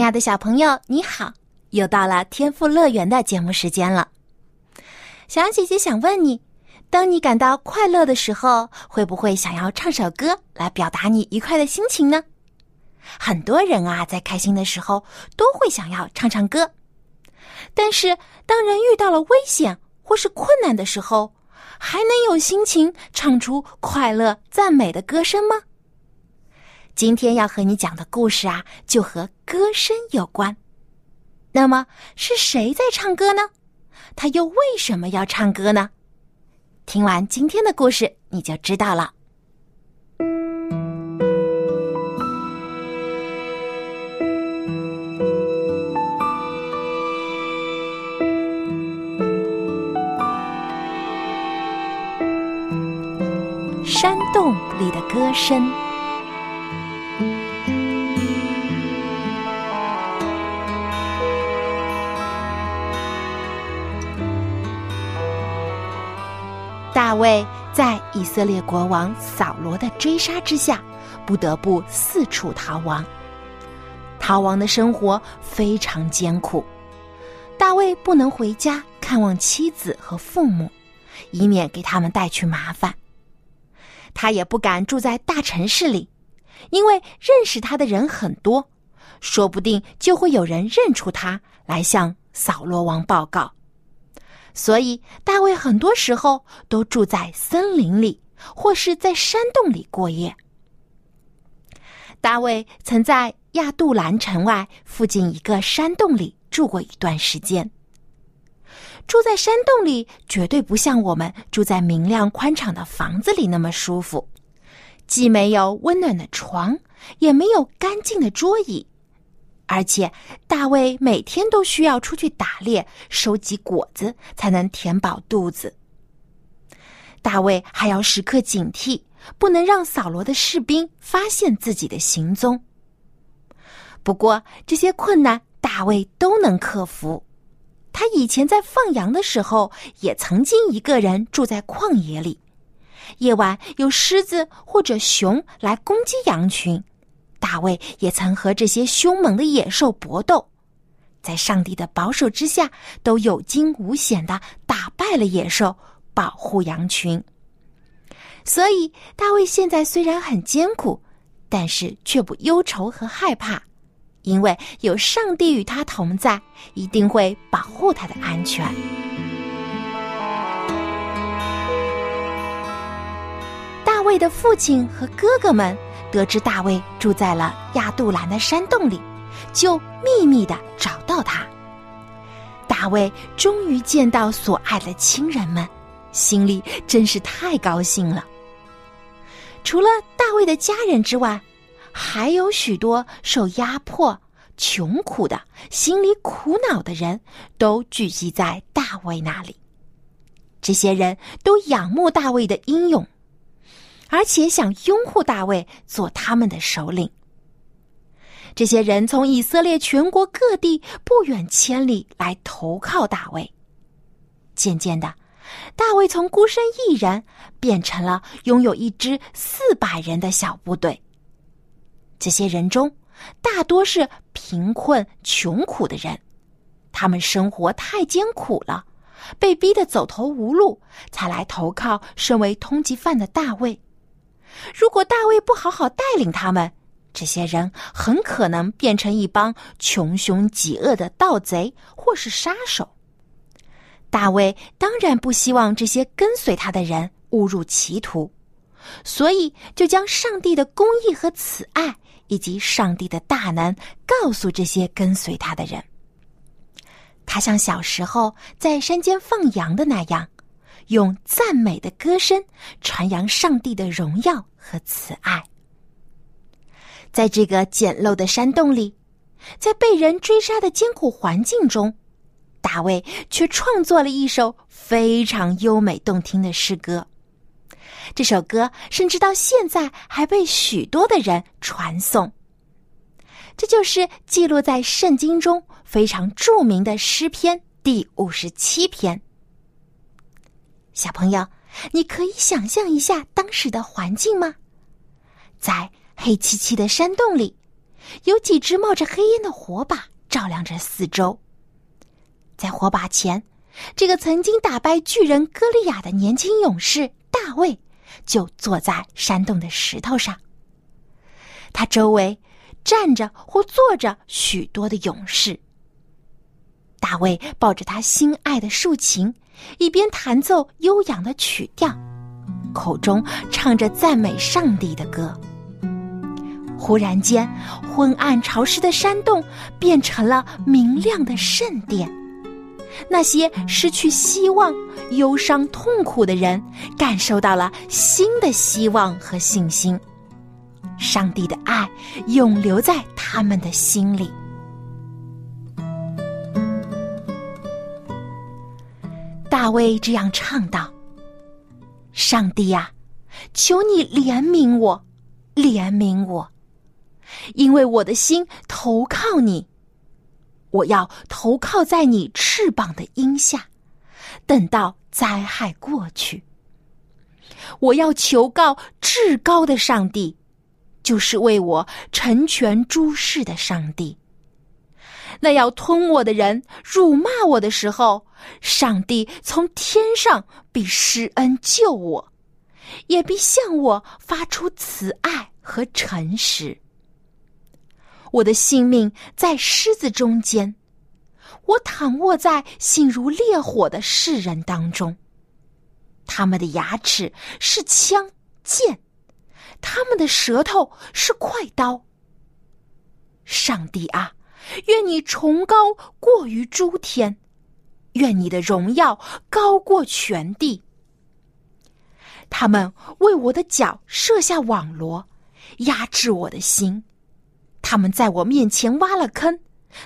亲爱的小朋友，你好！又到了天赋乐园的节目时间了。小姐姐想问你：当你感到快乐的时候，会不会想要唱首歌来表达你愉快的心情呢？很多人啊，在开心的时候都会想要唱唱歌。但是，当人遇到了危险或是困难的时候，还能有心情唱出快乐赞美的歌声吗？今天要和你讲的故事啊，就和歌声有关。那么是谁在唱歌呢？他又为什么要唱歌呢？听完今天的故事，你就知道了。山洞里的歌声。大卫在以色列国王扫罗的追杀之下，不得不四处逃亡。逃亡的生活非常艰苦，大卫不能回家看望妻子和父母，以免给他们带去麻烦。他也不敢住在大城市里，因为认识他的人很多，说不定就会有人认出他来向扫罗王报告。所以，大卫很多时候都住在森林里，或是在山洞里过夜。大卫曾在亚杜兰城外附近一个山洞里住过一段时间。住在山洞里，绝对不像我们住在明亮宽敞的房子里那么舒服，既没有温暖的床，也没有干净的桌椅。而且，大卫每天都需要出去打猎，收集果子，才能填饱肚子。大卫还要时刻警惕，不能让扫罗的士兵发现自己的行踪。不过，这些困难大卫都能克服。他以前在放羊的时候，也曾经一个人住在旷野里，夜晚有狮子或者熊来攻击羊群。大卫也曾和这些凶猛的野兽搏斗，在上帝的保守之下，都有惊无险的打败了野兽，保护羊群。所以，大卫现在虽然很艰苦，但是却不忧愁和害怕，因为有上帝与他同在，一定会保护他的安全。大卫的父亲和哥哥们。得知大卫住在了亚杜兰的山洞里，就秘密的找到他。大卫终于见到所爱的亲人们，心里真是太高兴了。除了大卫的家人之外，还有许多受压迫、穷苦的、心里苦恼的人都聚集在大卫那里。这些人都仰慕大卫的英勇。而且想拥护大卫做他们的首领。这些人从以色列全国各地不远千里来投靠大卫。渐渐的，大卫从孤身一人变成了拥有一支四百人的小部队。这些人中，大多是贫困穷苦的人，他们生活太艰苦了，被逼得走投无路，才来投靠身为通缉犯的大卫。如果大卫不好好带领他们，这些人很可能变成一帮穷凶极恶的盗贼或是杀手。大卫当然不希望这些跟随他的人误入歧途，所以就将上帝的公义和慈爱以及上帝的大能告诉这些跟随他的人。他像小时候在山间放羊的那样。用赞美的歌声传扬上帝的荣耀和慈爱。在这个简陋的山洞里，在被人追杀的艰苦环境中，大卫却创作了一首非常优美动听的诗歌。这首歌甚至到现在还被许多的人传颂。这就是记录在圣经中非常著名的诗篇第五十七篇。小朋友，你可以想象一下当时的环境吗？在黑漆漆的山洞里，有几只冒着黑烟的火把照亮着四周。在火把前，这个曾经打败巨人歌利亚的年轻勇士大卫，就坐在山洞的石头上。他周围。站着或坐着许多的勇士。大卫抱着他心爱的竖琴，一边弹奏悠扬的曲调，口中唱着赞美上帝的歌。忽然间，昏暗潮湿的山洞变成了明亮的圣殿。那些失去希望、忧伤、痛苦的人，感受到了新的希望和信心。上帝的爱永留在他们的心里。大卫这样唱道：“上帝呀，求你怜悯我，怜悯我，因为我的心投靠你。我要投靠在你翅膀的荫下，等到灾害过去。我要求告至高的上帝。”就是为我成全诸事的上帝。那要吞我的人辱骂我的时候，上帝从天上必施恩救我，也必向我发出慈爱和诚实。我的性命在狮子中间，我躺卧在心如烈火的世人当中。他们的牙齿是枪剑。他们的舌头是快刀。上帝啊，愿你崇高过于诸天，愿你的荣耀高过全地。他们为我的脚设下网罗，压制我的心。他们在我面前挖了坑，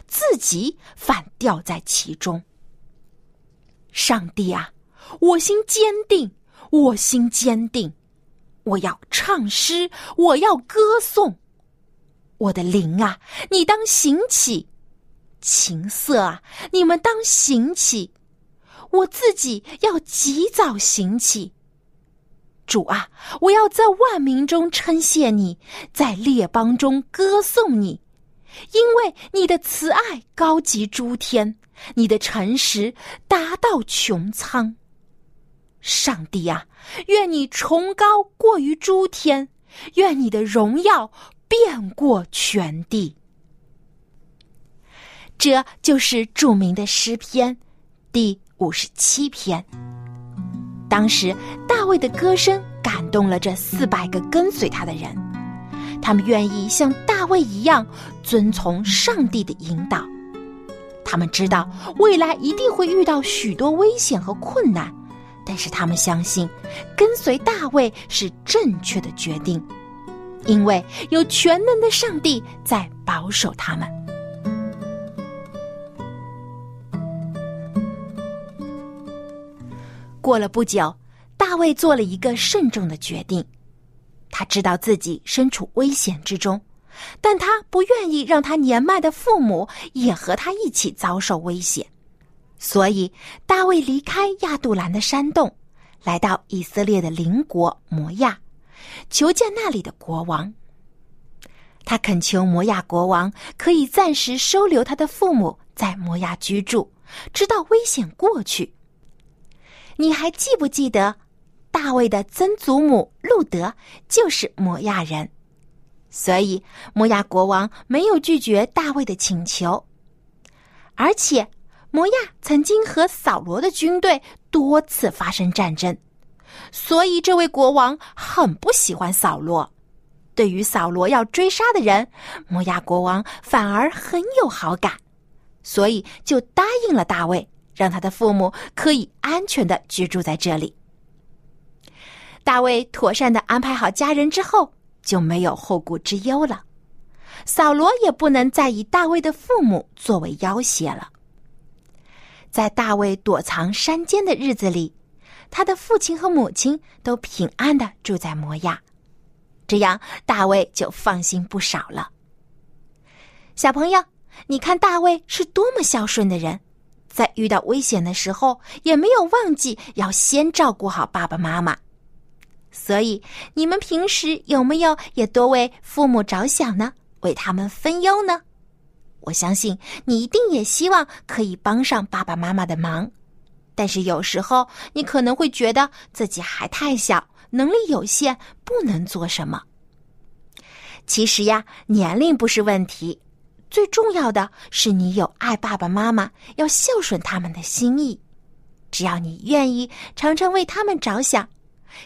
自己反掉在其中。上帝啊，我心坚定，我心坚定。我要唱诗，我要歌颂，我的灵啊，你当醒起；琴瑟啊，你们当醒起。我自己要及早醒起。主啊，我要在万民中称谢你，在列邦中歌颂你，因为你的慈爱高及诸天，你的诚实达到穹苍。上帝啊，愿你崇高过于诸天，愿你的荣耀遍过全地。这就是著名的诗篇第五十七篇。当时大卫的歌声感动了这四百个跟随他的人，他们愿意像大卫一样遵从上帝的引导。他们知道未来一定会遇到许多危险和困难。但是他们相信，跟随大卫是正确的决定，因为有全能的上帝在保守他们。过了不久，大卫做了一个慎重的决定。他知道自己身处危险之中，但他不愿意让他年迈的父母也和他一起遭受危险。所以，大卫离开亚杜兰的山洞，来到以色列的邻国摩亚，求见那里的国王。他恳求摩亚国王可以暂时收留他的父母在摩亚居住，直到危险过去。你还记不记得，大卫的曾祖母路德就是摩亚人？所以，摩亚国王没有拒绝大卫的请求，而且。摩亚曾经和扫罗的军队多次发生战争，所以这位国王很不喜欢扫罗。对于扫罗要追杀的人，摩亚国王反而很有好感，所以就答应了大卫，让他的父母可以安全的居住在这里。大卫妥善的安排好家人之后，就没有后顾之忧了。扫罗也不能再以大卫的父母作为要挟了。在大卫躲藏山间的日子里，他的父亲和母亲都平安的住在摩亚，这样大卫就放心不少了。小朋友，你看大卫是多么孝顺的人，在遇到危险的时候也没有忘记要先照顾好爸爸妈妈。所以，你们平时有没有也多为父母着想呢？为他们分忧呢？我相信你一定也希望可以帮上爸爸妈妈的忙，但是有时候你可能会觉得自己还太小，能力有限，不能做什么。其实呀，年龄不是问题。最重要的是，你有爱爸爸妈妈、要孝顺他们的心意。只要你愿意常常为他们着想，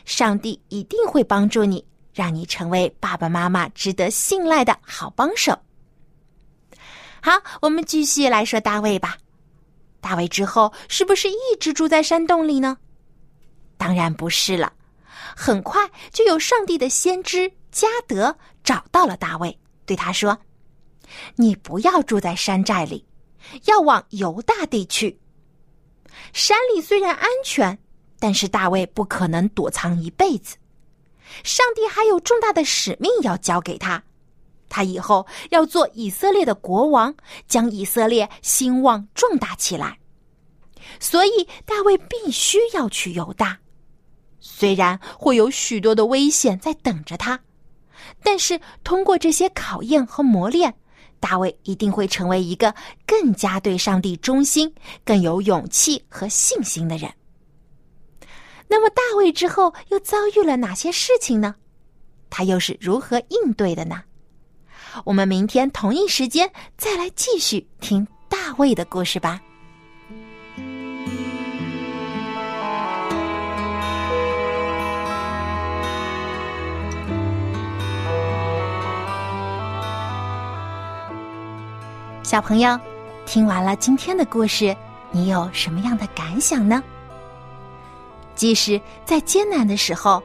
上帝一定会帮助你，让你成为爸爸妈妈值得信赖的好帮手。好，我们继续来说大卫吧。大卫之后是不是一直住在山洞里呢？当然不是了。很快就有上帝的先知加德找到了大卫，对他说。你不要住在山寨里，要往犹大地去。山里虽然安全，但是大卫不可能躲藏一辈子。上帝还有重大的使命要交给他，他以后要做以色列的国王，将以色列兴旺壮大起来。所以大卫必须要去犹大，虽然会有许多的危险在等着他，但是通过这些考验和磨练。大卫一定会成为一个更加对上帝忠心、更有勇气和信心的人。那么，大卫之后又遭遇了哪些事情呢？他又是如何应对的呢？我们明天同一时间再来继续听大卫的故事吧。小朋友，听完了今天的故事，你有什么样的感想呢？即使在艰难的时候，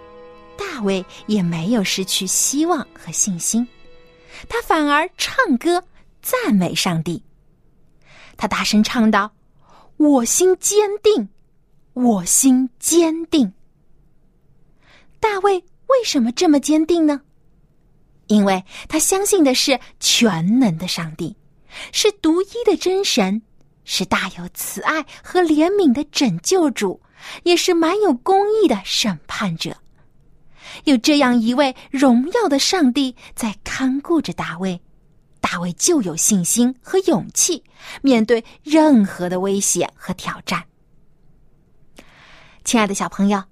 大卫也没有失去希望和信心，他反而唱歌赞美上帝。他大声唱道：“我心坚定，我心坚定。”大卫为什么这么坚定呢？因为他相信的是全能的上帝。是独一的真神，是大有慈爱和怜悯的拯救主，也是满有公义的审判者。有这样一位荣耀的上帝在看顾着大卫，大卫就有信心和勇气面对任何的威胁和挑战。亲爱的小朋友，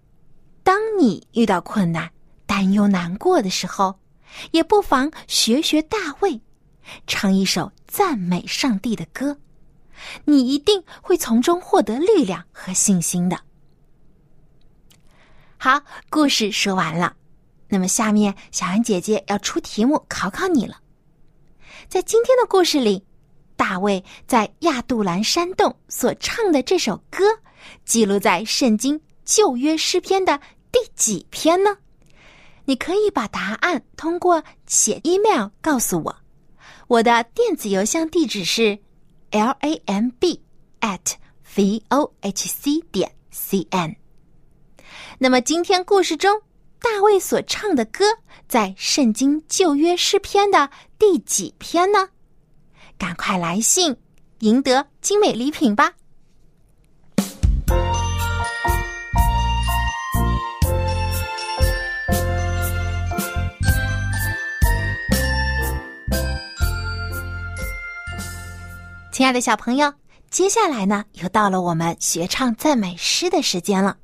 当你遇到困难、担忧、难过的时候，也不妨学学大卫。唱一首赞美上帝的歌，你一定会从中获得力量和信心的。好，故事说完了，那么下面小安姐姐要出题目考考你了。在今天的故事里，大卫在亚杜兰山洞所唱的这首歌，记录在圣经旧约诗篇的第几篇呢？你可以把答案通过写 email 告诉我。我的电子邮箱地址是 l a m b at v o h c 点 c n。那么今天故事中大卫所唱的歌在圣经旧约诗篇的第几篇呢？赶快来信，赢得精美礼品吧！亲爱的小朋友，接下来呢，又到了我们学唱赞美诗的时间了。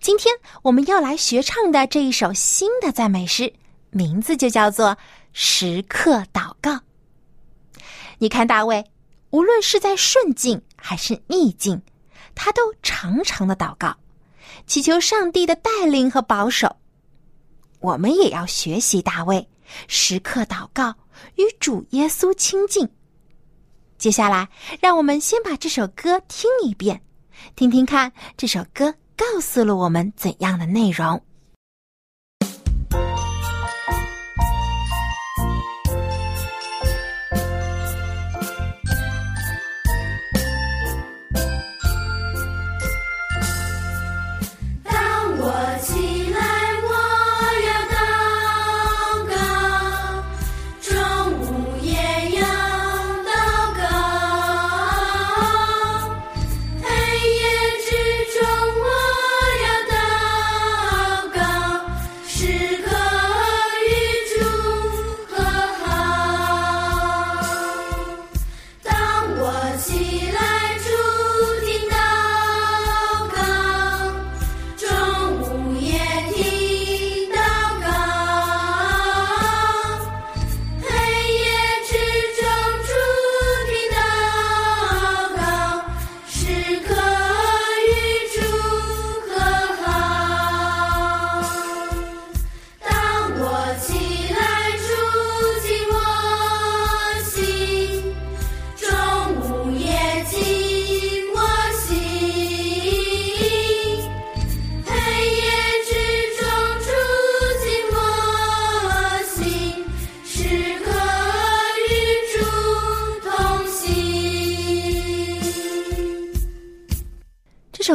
今天我们要来学唱的这一首新的赞美诗，名字就叫做《时刻祷告》。你看，大卫无论是在顺境还是逆境，他都常常的祷告，祈求上帝的带领和保守。我们也要学习大卫，时刻祷告，与主耶稣亲近。接下来，让我们先把这首歌听一遍，听听看这首歌告诉了我们怎样的内容。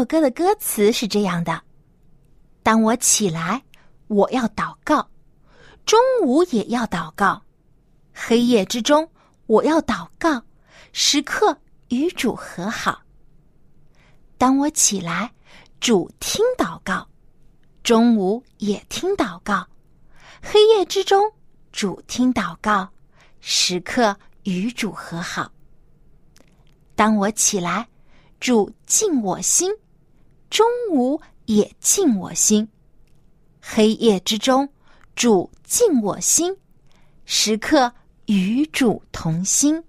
歌的歌词是这样的：当我起来，我要祷告；中午也要祷告；黑夜之中，我要祷告，时刻与主和好。当我起来，主听祷告；中午也听祷告；黑夜之中，主听祷告，时刻与主和好。当我起来，主进我心；中午也进我心；黑夜之中，主进我心，时刻与主同心。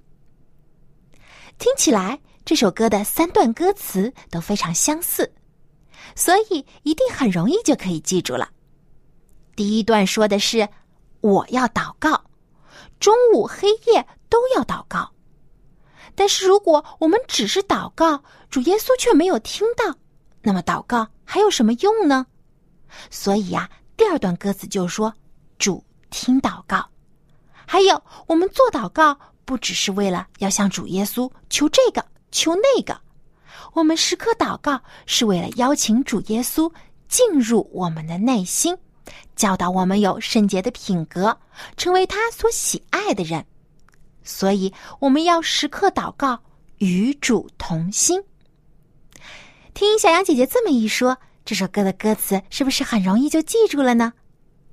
听起来，这首歌的三段歌词都非常相似，所以一定很容易就可以记住了。第一段说的是我要祷告，中午、黑夜都要祷告。但是，如果我们只是祷告，主耶稣却没有听到，那么祷告还有什么用呢？所以呀，第二段歌词就说：“主听祷告。”还有，我们做祷告不只是为了要向主耶稣求这个求那个，我们时刻祷告是为了邀请主耶稣进入我们的内心，教导我们有圣洁的品格，成为他所喜爱的人。所以，我们要时刻祷告，与主同心。听小羊姐姐这么一说，这首歌的歌词是不是很容易就记住了呢？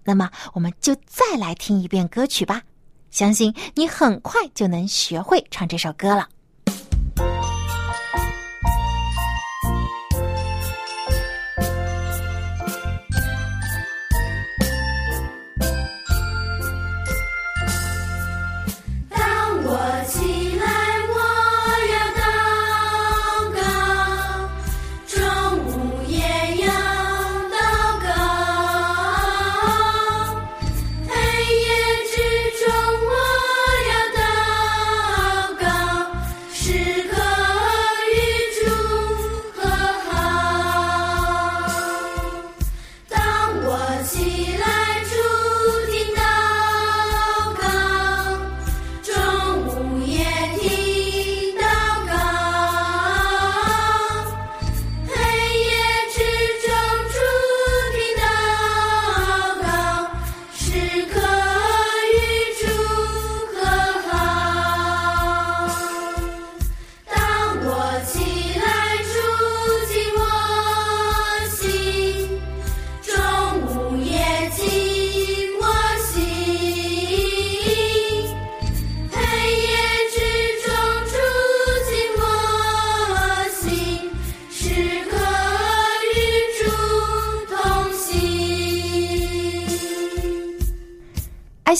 那么，我们就再来听一遍歌曲吧。相信你很快就能学会唱这首歌了。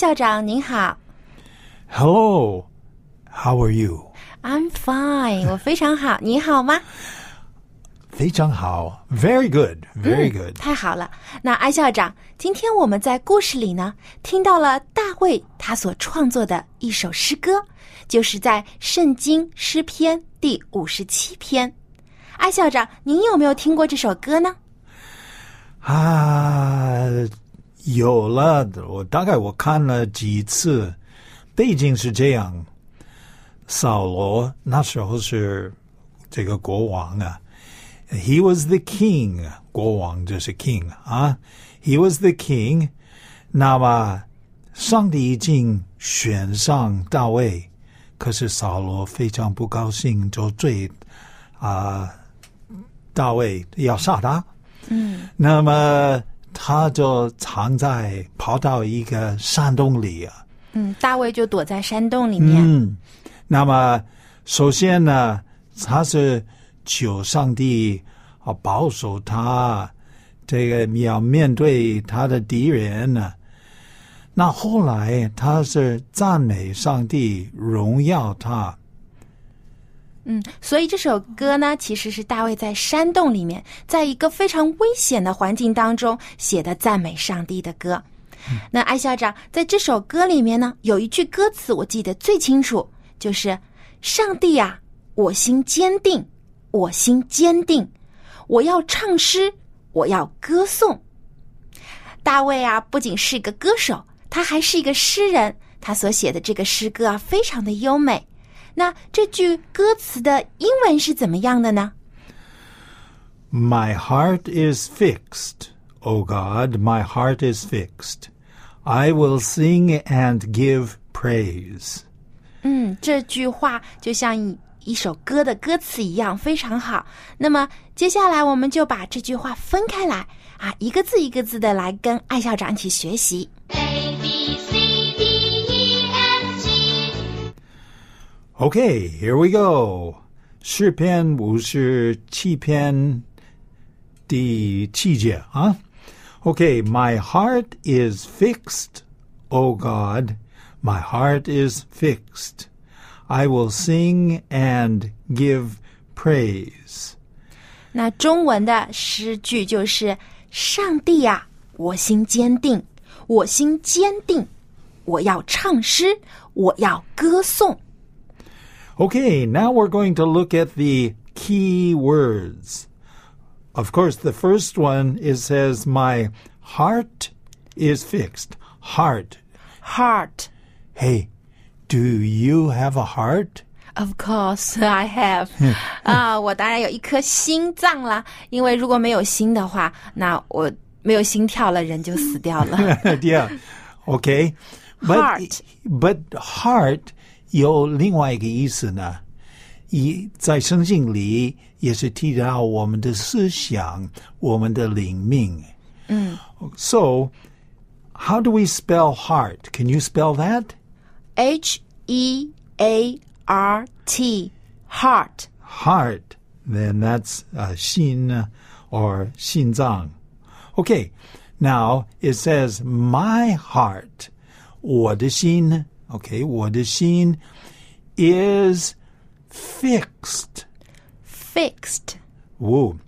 校长您好，Hello, how are you? I'm fine，我非常好，你好吗？非常好，Very good, very good，太好了。那艾校长，今天我们在故事里呢，听到了大卫他所创作的一首诗歌，就是在圣经诗篇第五十七篇。艾校长，您有没有听过这首歌呢？啊。有了，我大概我看了几次，背景是这样：扫罗那时候是这个国王啊，He was the king，国王就是 king 啊，He was the king。那么上帝已经选上大卫，可是扫罗非常不高兴，就追啊大卫要杀他。嗯，那么。他就藏在跑到一个山洞里啊。嗯，大卫就躲在山洞里面。嗯，那么首先呢，他是求上帝啊保守他，这个要面对他的敌人呢。那后来他是赞美上帝，荣耀他。嗯，所以这首歌呢，其实是大卫在山洞里面，在一个非常危险的环境当中写的赞美上帝的歌。那艾校长在这首歌里面呢，有一句歌词我记得最清楚，就是“上帝啊，我心坚定，我心坚定，我要唱诗，我要歌颂。”大卫啊，不仅是一个歌手，他还是一个诗人，他所写的这个诗歌啊，非常的优美。那这句歌词的英文是怎么样的呢 My heart is fixed, O God, my heart is fixed. I will sing and give praise. 嗯，这句话就像一一首歌的歌词一样，非常好。那么接下来我们就把这句话分开来啊，一个字一个字的来跟艾校长一起学习。Okay, here we go. 诗篇五十七篇第七节啊。Okay, my heart is fixed, O God. My heart is fixed. I will sing and give praise. 那中文的诗句就是：“上帝呀、我心坚定，我心坚定，我要唱诗，我要歌颂。 Okay, now we're going to look at the key words. Of course, the first one it says, My heart is fixed. Heart. Heart, Hey, do you have a heart? of course I have 啊，我当然有一颗心脏啦。因为如果没有心的话，那我没有心跳了，人就死掉了。 yeah. Okay. But, Heart. But heart 有另外一个意思呢。一在圣经里也是提到我们的思想，我们的灵命。嗯 So, how do we spell heart? Can you spell that? H E A R T, heart. Heart. Then that's uh, 心 or 心脏. Okay. Now it says my heart. 我的心. Okay. 我的心 is fixed. Fixed. Woo.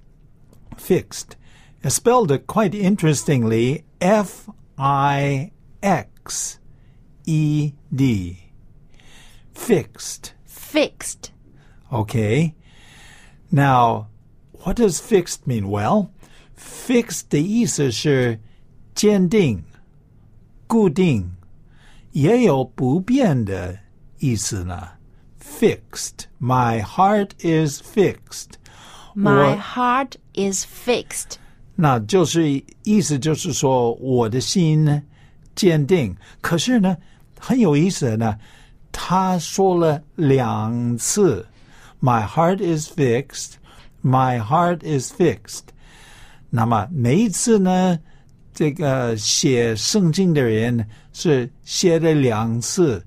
Fixed. It's spelled it quite interestingly F I X E D. Fixed. Fixed. Okay. Now, what does fixed mean? Well, fixed 的意思是坚定、固定， 也有不变的意思呢。Fixed. My heart is fixed. My heart is fixed. 那就是意思就是说，我的心坚定。可是呢，很有意思的呢，他说了两次，My heart is fixed, My heart is fixed。那么每一次呢，这个写圣经的人是写了两次，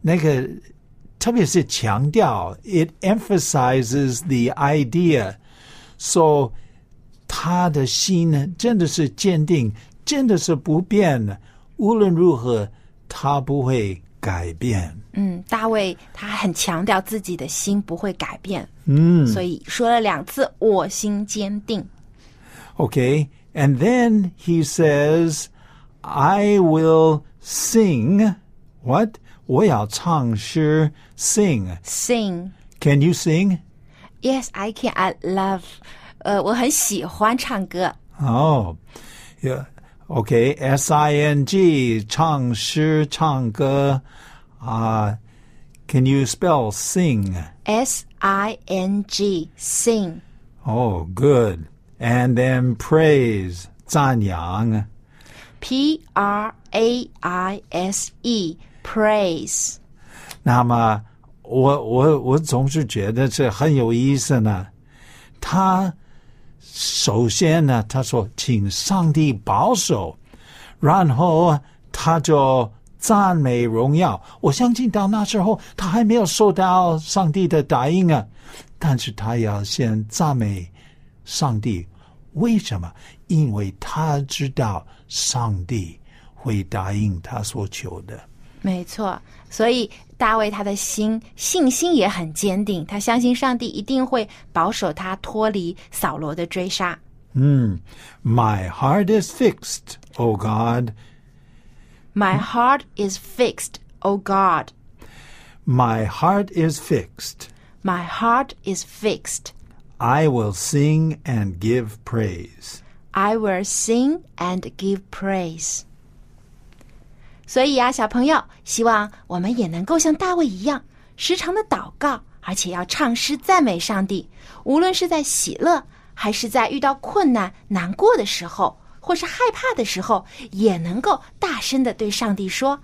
那个特别是强调，it emphasizes the idea。So 他的心呢，真的是坚定，真的是不变的。无论如何，他不会改变。嗯，大卫他很强调自己的心不会改变，嗯所以说了两次“我心坚定 Okay, and then he says, "I will sing." What? 我要唱诗 sing. ”，sing。 Can you sing? Yes, I can. I love. 呃，我很喜欢唱歌。 Oh, yeah. Okay, S I N G 唱诗唱歌啊、can you spell sing? S I N G sing. Oh, good. And then praise 赞扬。 P R A I S E praise. 那么，我我我总是觉得这很有意思呢。他首先呢，他说请上帝保守，然后他就赞美荣耀。我相信到那时候他还没有受到上帝的答应啊，但是他要先赞美上帝。为什么？因为他知道上帝会答应他所求的。没错，所以大卫他的心信心也很坚定，他相信上帝一定会保守他脱离扫罗的追杀。 Hmm. My heart is fixed, O God. My heart is fixed, O God. My heart is fixed. My heart is fixed. I will sing and give praise. I will sing and give praise. 所以啊，小朋友，希望我们也能够像大卫一样，时常的祷告，而且要唱诗赞美上帝。无论是在喜乐 还是在遇到困难、难过的时候，或是害怕的时候，也能够大声的对上帝说：“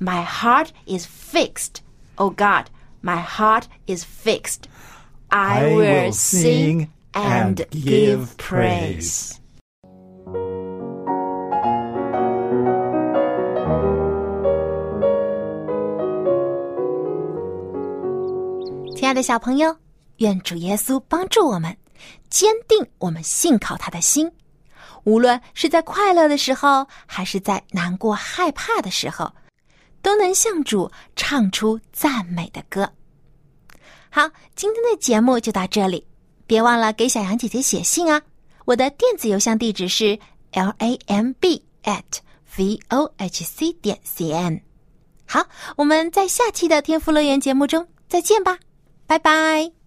My heart is fixed, Oh God, my heart is fixed. I will sing and give praise.” 爱的小朋友，愿主耶稣帮助我们，坚定我们信靠他的心。无论是在快乐的时候，还是在难过、害怕的时候，都能向主唱出赞美的歌。好，今天的节目就到这里，别忘了给小羊姐姐写信啊！我的电子邮箱地址是 l a m b at v o h c 点 c n。好，我们在下期的天赋乐园节目中再见吧。拜拜。